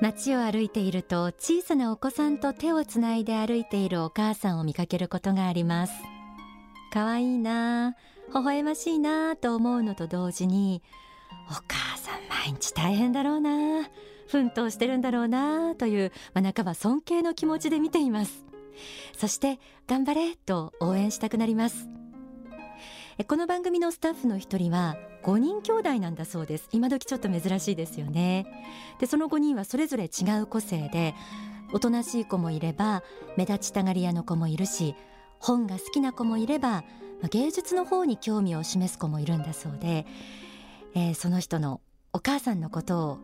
街を歩いていると小さなお子さんと手をつないで歩いているお母さんを見かけることがあります。可愛いな微笑ましいなと思うのと同時にお母さん毎日大変だろうな奮闘してるんだろうなという、まあ、半ば尊敬の気持ちで見ています。そして頑張れと応援したくなります。この番組のスタッフの一人は5人兄弟なんだそうです。今時ちょっと珍しいですよね。でその5人はそれぞれ違う個性でおとなしい子もいれば目立ちたがり屋の子もいるし本が好きな子もいれば芸術の方に興味を示す子もいるんだそうで、えー、その人のお母さんのことを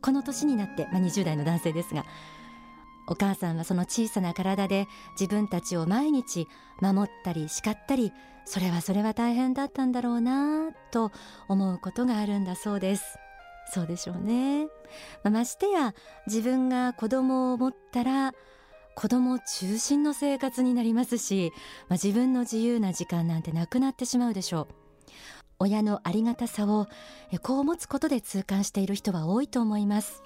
この年になって、まあ、20代の男性ですがお母さんはその小さな体で自分たちを毎日守ったり叱ったりそれはそれは大変だったんだろうなと思うことがあるんだそうです。そうでしょうね、まあ、ましてや自分が子供を持ったら子供中心の生活になりますし、まあ、自分の自由な時間なんてなくなってしまうでしょう。親のありがたさをこう持つことで痛感している人は多いと思います。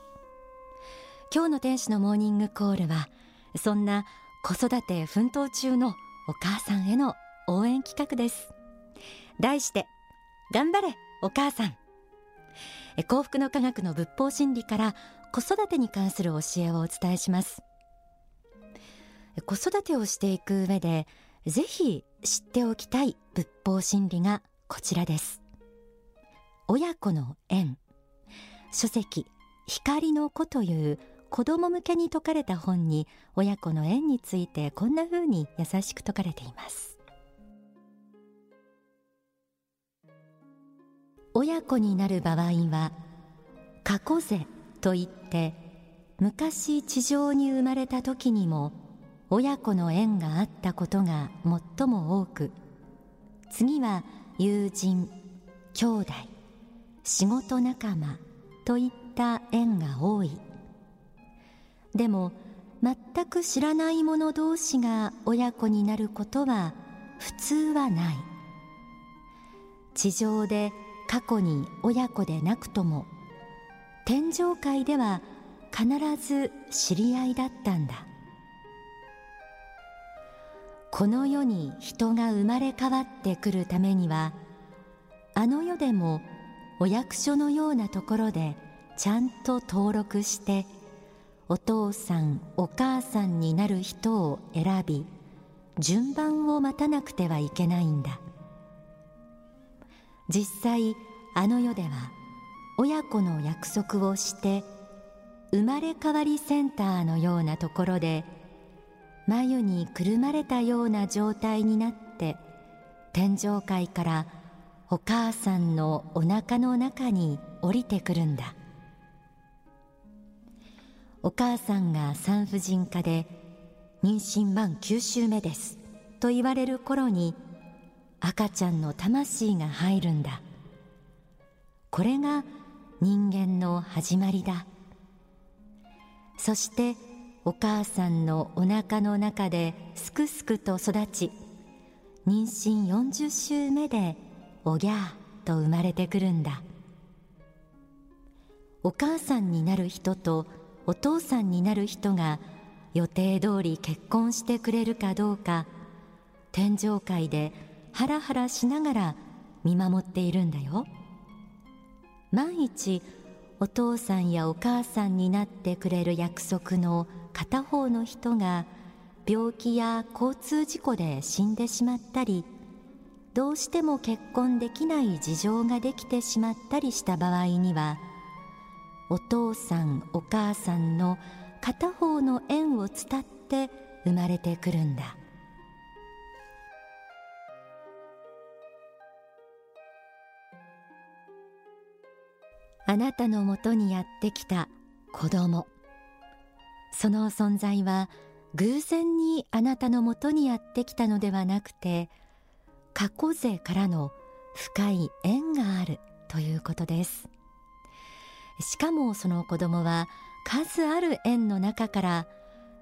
今日の天使のモーニングコールはそんな子育て奮闘中のお母さんへの応援企画です。題して頑張れお母さん。幸福の科学の仏法真理から子育てに関する教えをお伝えします。子育てをしていく上でぜひ知っておきたい仏法真理がこちらです。親子の縁。書籍光の子という子供向けに説かれた本に親子の縁についてこんな風に優しく説かれています。親子になる場合は過去世といって昔地上に生まれた時にも親子の縁があったことが最も多く次は友人兄弟仕事仲間といった縁が多い。でも全く知らない者同士が親子になることは普通はない。地上で過去に親子でなくとも天上界では必ず知り合いだったんだ。この世に人が生まれ変わってくるためにはあの世でもお役所のようなところでちゃんと登録してお父さんお母さんになる人を選び順番を待たなくてはいけないんだ。実際あの世では親子の約束をして生まれ変わりセンターのようなところで眉にくるまれたような状態になって天上界からお母さんのお腹の中に降りてくるんだ。お母さんが産婦人科で妊娠満9週目ですと言われる頃に赤ちゃんの魂が入るんだ。これが人間の始まりだ。そしてお母さんのお腹の中ですくすくと育ち妊娠40週目でおぎゃーと生まれてくるんだ。お母さんになる人とお父さんになる人が予定通り結婚してくれるかどうか天上界でハラハラしながら見守っているんだよ。万一お父さんやお母さんになってくれる約束の片方の人が病気や交通事故で死んでしまったりどうしても結婚できない事情ができてしまったりした場合にはお父さんお母さんの片方の縁を伝って生まれてくるんだ。あなたのもとにやってきた子供。その存在は偶然にあなたのもとにやってきたのではなくて過去世からの深い縁があるということです。しかもその子供は数ある縁の中から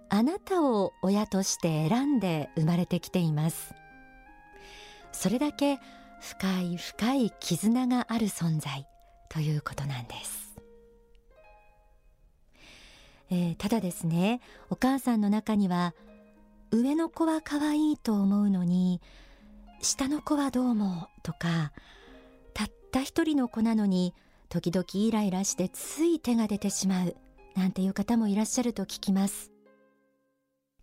あなたを親として選んで生まれてきています。それだけ深い深い絆がある存在ということなんです。えー、ただですねお母さんの中には上の子は可愛いと思うのに下の子はどうもとかたった一人の子なのに時々イライラしてつい手が出てしまうなんていう方もいらっしゃると聞きます。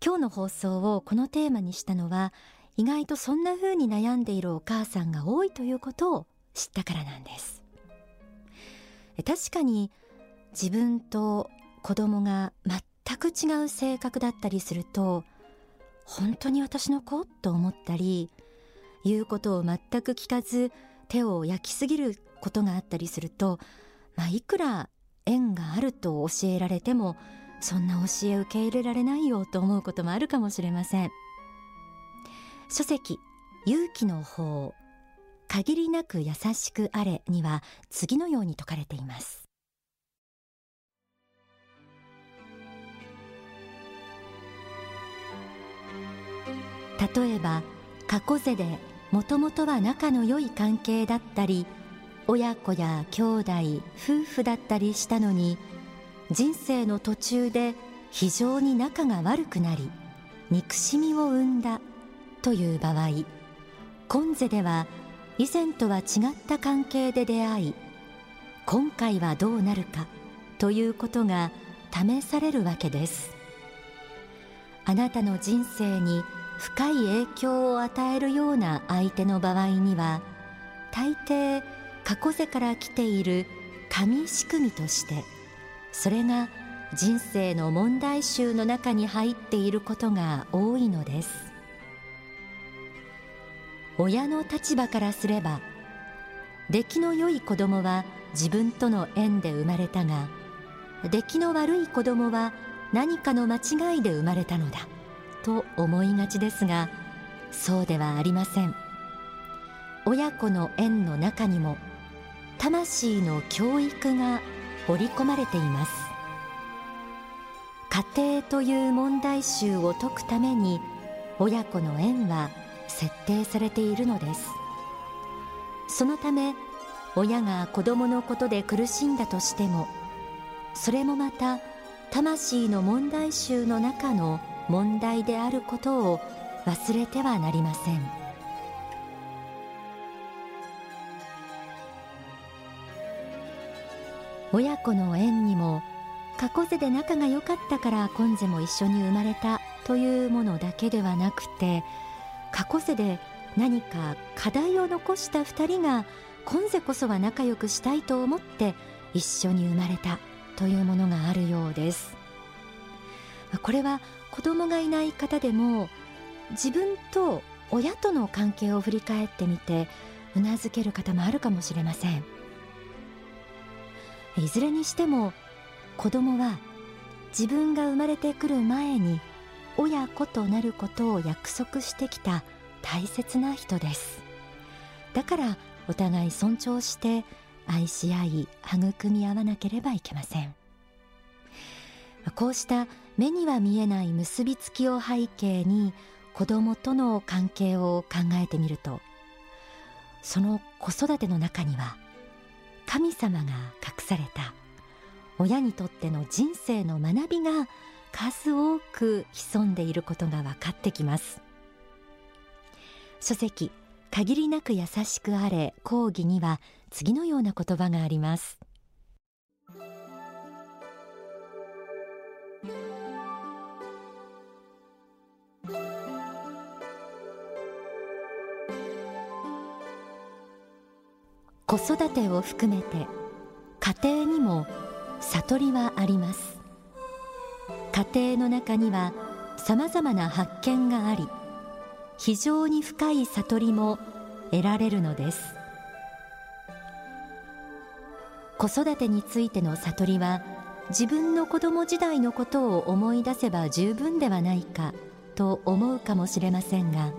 今日の放送をこのテーマにしたのは意外とそんな風に悩んでいるお母さんが多いということを知ったからなんです。確かに自分と子供が全く違う性格だったりすると本当に私の子？と思ったり言うことを全く聞かず手を焼きすぎることがあったりすると、まあ、いくら縁があると教えられてもそんな教え受け入れられないよと思うこともあるかもしれません。書籍勇気の法限りなく優しくあれには次のように説かれています。例えば過去世でもともとは仲の良い関係だったり親子や兄弟夫婦だったりしたのに人生の途中で非常に仲が悪くなり憎しみを生んだという場合今世では以前とは違った関係で出会い今回はどうなるかということが試されるわけです。あなたの人生に深い影響を与えるような相手の場合には大抵過去世から来ている神仕組みとしてそれが人生の問題集の中に入っていることが多いのです。親の立場からすれば出来の良い子供は自分との縁で生まれたが出来の悪い子供は何かの間違いで生まれたのだと思いがちですがそうではありません。親子の縁の中にも魂の教育が織り込まれています。家庭という問題集を解くために親子の縁は設定されているのです。そのため親が子供のことで苦しんだとしてもそれもまた魂の問題集の中の問題であることを忘れてはなりません。親子の縁にも過去世で仲が良かったから今世も一緒に生まれたというものだけではなくて過去世で何か課題を残した2人が今世こそは仲良くしたいと思って一緒に生まれたというものがあるようです。これは子供がいない方でも自分と親との関係を振り返ってみてうなずける方もあるかもしれません。いずれにしても子供は自分が生まれてくる前に親子となることを約束してきた大切な人です。だからお互い尊重して愛し合い育み合わなければいけません。こうした目には見えない結びつきを背景に子供との関係を考えてみるとその子育ての中には神様が隠された。親にとっての人生の学びが数多く潜んでいることが分かってきます。書籍限りなく優しくあれ講義には次のような言葉があります。子育てを含めて家庭にも悟りはあります。家庭の中にはさまざまな発見があり非常に深い悟りも得られるのです。子育てについての悟りは自分の子供時代のことを思い出せば十分ではないかと思うかもしれませんが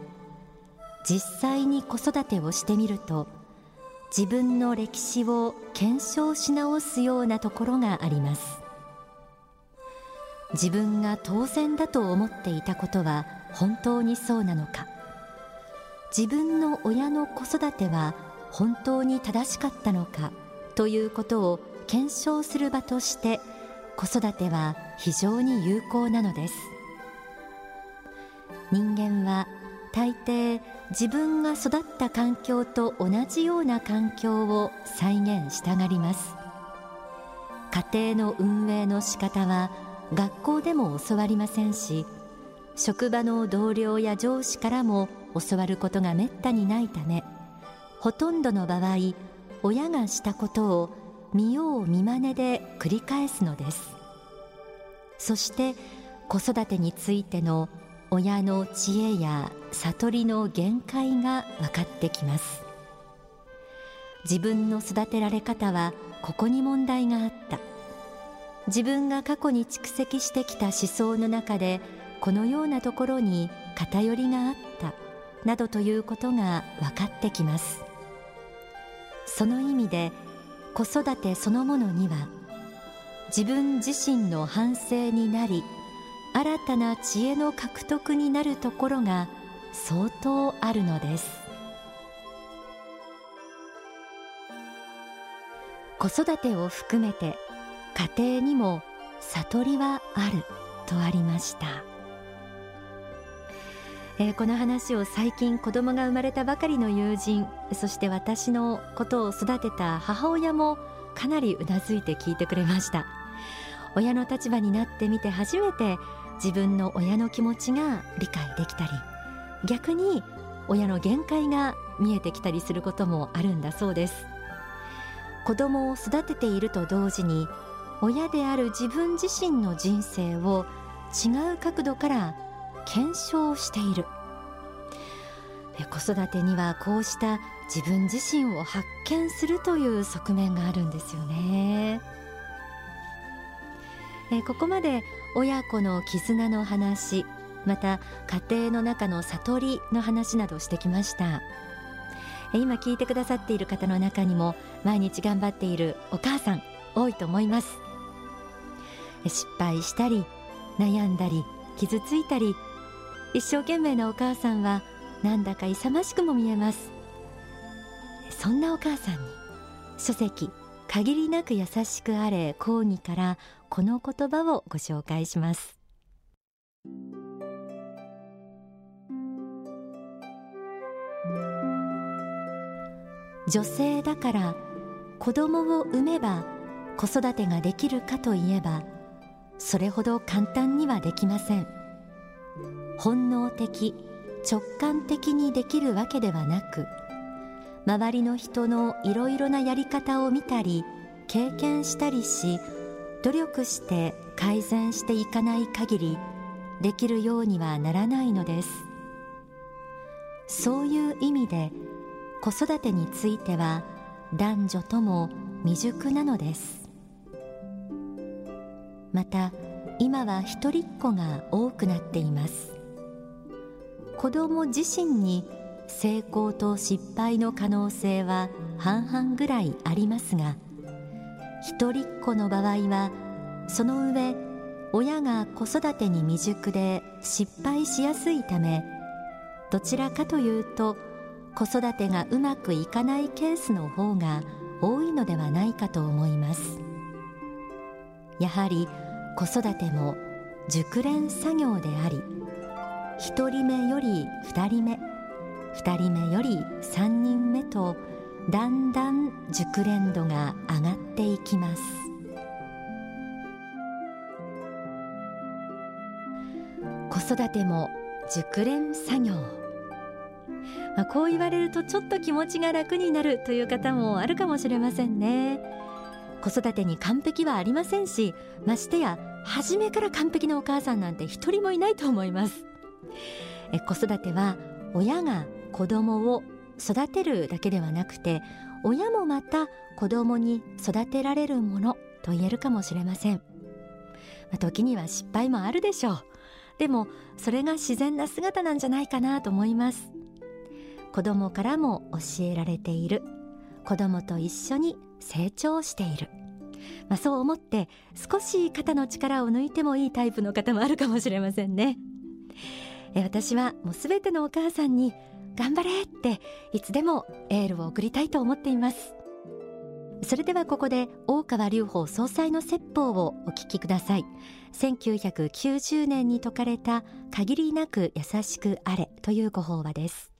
実際に子育てをしてみると自分の歴史を検証し直すようなところがあります。自分が当然だと思っていたことは本当にそうなのか。自分の親の子育ては本当に正しかったのかということを検証する場として子育ては非常に有効なのです。人間は大抵自分が育った環境と同じような環境を再現したがります。家庭の運営の仕方は学校でも教わりませんし職場の同僚や上司からも教わることがめったにないためほとんどの場合親がしたことを見よう見まねで繰り返すのです。そして子育てについての親の知恵や悟りの限界が分かってきます。自分の育てられ方はここに問題があった。自分が過去に蓄積してきた思想の中でこのようなところに偏りがあった。などということが分かってきます。その意味で子育てそのものには自分自身の反省になり新たな知恵の獲得になるところが相当あるのです。子育てを含めて家庭にも悟りはあるとありました。えー、この話を最近子供が生まれたばかりの友人そして私のことを育てた母親もかなりうなずいて聞いてくれました。親の立場になってみて初めて自分の親の気持ちが理解できたり逆に親の限界が見えてきたりすることもあるんだそうです。子供を育てていると同時に親である自分自身の人生を違う角度から検証している。子育てにはこうした自分自身を発見するという側面があるんですよね。ここまで親子の絆の話また家庭の中の悟りの話などしてきました。今聞いてくださっている方の中にも毎日頑張っているお母さん多いと思います。失敗したり悩んだり傷ついたり一生懸命なお母さんはなんだか勇ましくも見えます。そんなお母さんに書籍限りなく優しくあれ講義からこの言葉をご紹介します。女性だから子供を産めば子育てができるかといえばそれほど簡単にはできません。本能的直感的にできるわけではなく周りの人のいろいろなやり方を見たり経験したりし努力して改善していかない限りできるようにはならないのです。そういう意味で子育てについては男女とも未熟なのです。また今は一人っ子が多くなっています。子供自身に成功と失敗の可能性は半々ぐらいありますが一人っ子の場合はその上親が子育てに未熟で失敗しやすいためどちらかというと子育てがうまくいかないケースの方が多いのではないかと思います。やはり子育ても熟練作業であり1人目より2人目2人目より3人目とだんだん熟練度が上がっていきます。子育ても熟練作業、まあ、こう言われるとちょっと気持ちが楽になるという方もあるかもしれませんね。子育てに完璧はありませんしましてや初めから完璧なお母さんなんて一人もいないと思います。え子育ては親が子供を育てるだけではなくて親もまた子供に育てられるものと言えるかもしれません、まあ、時には失敗もあるでしょう。でもそれが自然な姿なんじゃないかなと思います。子供からも教えられている。子供と一緒に成長している。まあ、そう思って少し肩の力を抜いてもいいタイプの方もあるかもしれませんね。私はもうすべてのお母さんに頑張れっていつでもエールを送りたいと思っています。それではここで大川隆法総裁の説法をお聞きください。1990年に説かれた限りなく優しくあれというご法話です。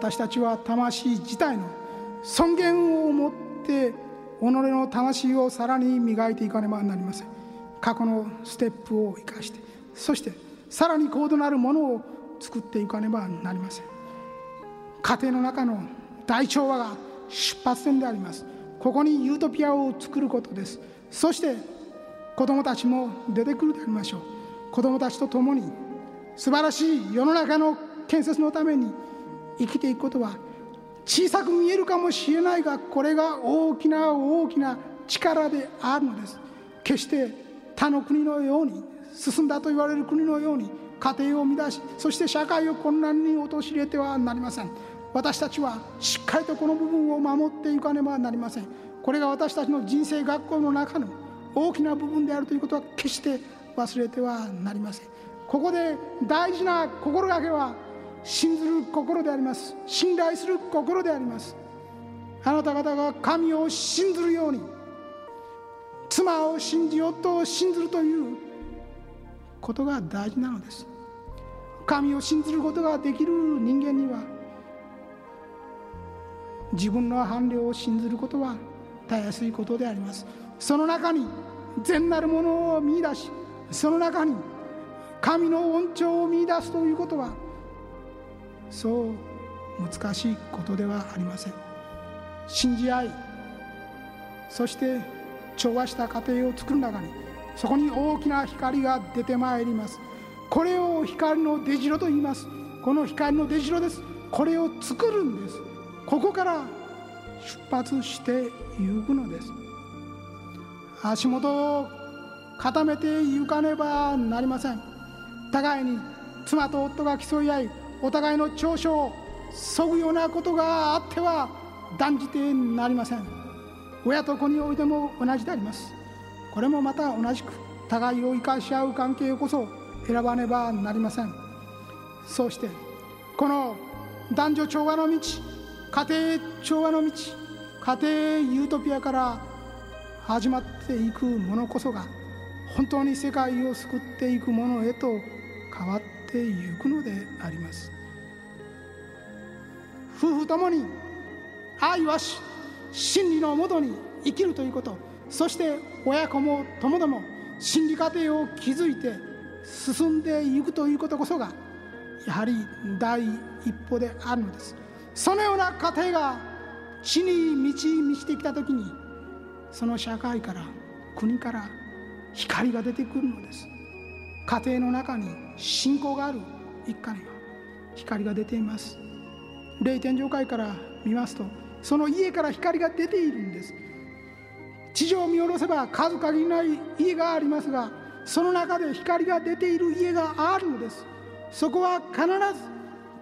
私たちは魂自体の尊厳を持って己の魂をさらに磨いていかねばなりません。過去のステップを生かしてそしてさらに高度なるものを作っていかねばなりません。家庭の中の大調和が出発点であります。ここにユートピアを作ることです。そして子供たちも出てくるでありましょう。子供たちと共に素晴らしい世の中の建設のために生きていくことは小さく見えるかもしれないがこれが大きな大きな力であるのです。決して他の国のように進んだと言われる国のように家庭を乱しそして社会を混乱に陥れてはなりません。私たちはしっかりとこの部分を守っていかねばなりません。これが私たちの人生学校の中の大きな部分であるということは決して忘れてはなりません。ここで大事な心がけは信ずる心であります。信頼する心であります。あなた方が神を信ずるように妻を信じ夫を信ずるということが大事なのです。神を信ずることができる人間には自分の伴侶を信ずることはたやすいことであります。その中に善なるものを見いだしその中に神の恩寵を見いだすということはそう難しいことではありません。信じ合い。そして調和した家庭を作る中にそこに大きな光が出てまいります。これを光の出城と言います。この光の出城です。これを作るんです。ここから出発して行くのです。足元を固めて行かねばなりません。互いに妻と夫が競い合いお互いの長所をそぐようなことがあっては断じてなりません。親と子においても同じであります。これもまた同じく互いを生かし合う関係こそ選ばねばなりません。そうしてこの男女調和の道家庭調和の道家庭ユートピアから始まっていくものこそが本当に世界を救っていくものへと変わっててゆくのであります。夫婦ともに愛はし真理のもとに生きるということ。そして親子も友ども真理家庭を築いて進んでいくということこそがやはり第一歩であるのです。そのような家庭が地に満ち満ちてきた時にその社会から国から光が出てくるのです。家庭の中に信仰がある一家には光が出ています。霊天上界から見ますとその家から光が出ているんです。地上を見下ろせば数限りない家がありますがその中で光が出ている家があるのです。そこは必ず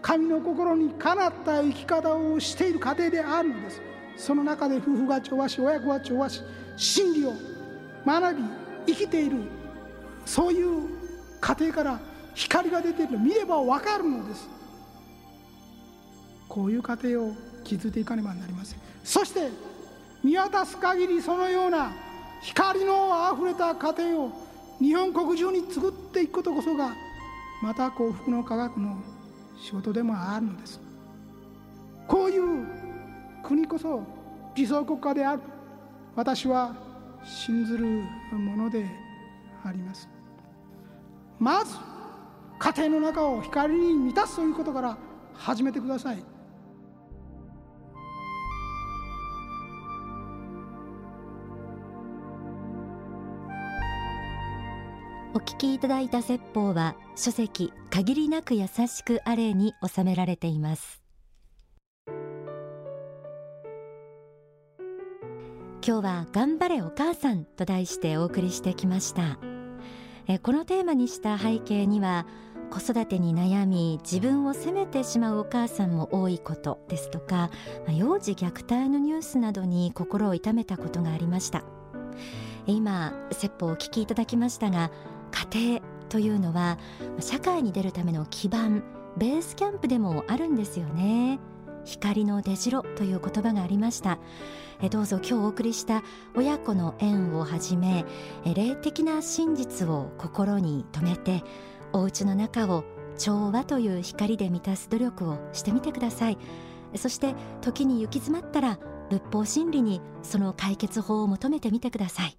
神の心にかなった生き方をしている家庭であるのです。その中で夫婦が調和し親子が調和し真理を学び生きているそういう家庭から光が出ているの見れば分かるのです。こういう家庭を築いていかねばなりません。そして見渡す限りそのような光のあふれた家庭を日本国中に作っていくことこそがまた幸福の科学の仕事でもあるのです。こういう国こそ理想国家である。私は信ずるものであります。まず家庭の中を光に満たすということから始めてください。お聞きいただいた説法は書籍限りなく優しくあれに収められています。今日は頑張れお母さんと題してお送りしてきました。えこのテーマにした背景には子育てに悩み自分を責めてしまうお母さんも多いことですとか幼児虐待のニュースなどに心を痛めたことがありました。今説法をお聞きいただきましたが家庭というのは社会に出るための基盤ベースキャンプでもあるんですよね。光の出城という言葉がありました。どうぞ今日お送りした親子の縁をはじめ霊的な真実を心に留めてお家の中を調和という光で満たす努力をしてみてください。そして時に行き詰まったら仏法真理にその解決法を求めてみてください。